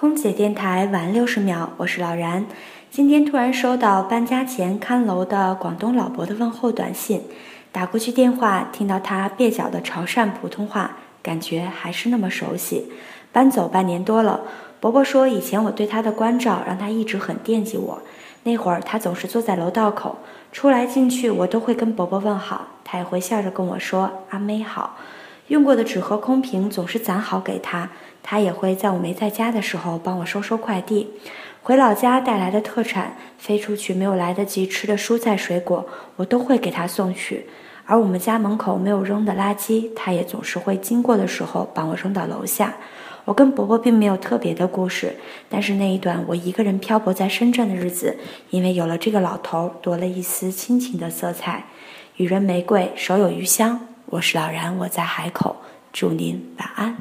空姐电台晚六十秒，我是老然。今天突然收到搬家前看楼的广东老伯的问候短信，打过去电话，听到他蹩脚的潮汕普通话，感觉还是那么熟悉。搬走半年多了，伯伯说以前我对他的关照让他一直很惦记我。那会儿他总是坐在楼道口，出来进去我都会跟伯伯问好，他也会笑着跟我说阿妹好。用过的纸盒空瓶总是攒好给他。他也会在我没在家的时候帮我收收快递，回老家带来的特产，飞出去没有来得及吃的蔬菜水果，我都会给他送去。而我们家门口没有扔的垃圾，他也总是会经过的时候帮我扔到楼下。我跟伯伯并没有特别的故事，但是那一段我一个人漂泊在深圳的日子，因为有了这个老头，多了一丝亲情的色彩。予人玫瑰，手有余香。我是老然，我在海口，祝您晚安。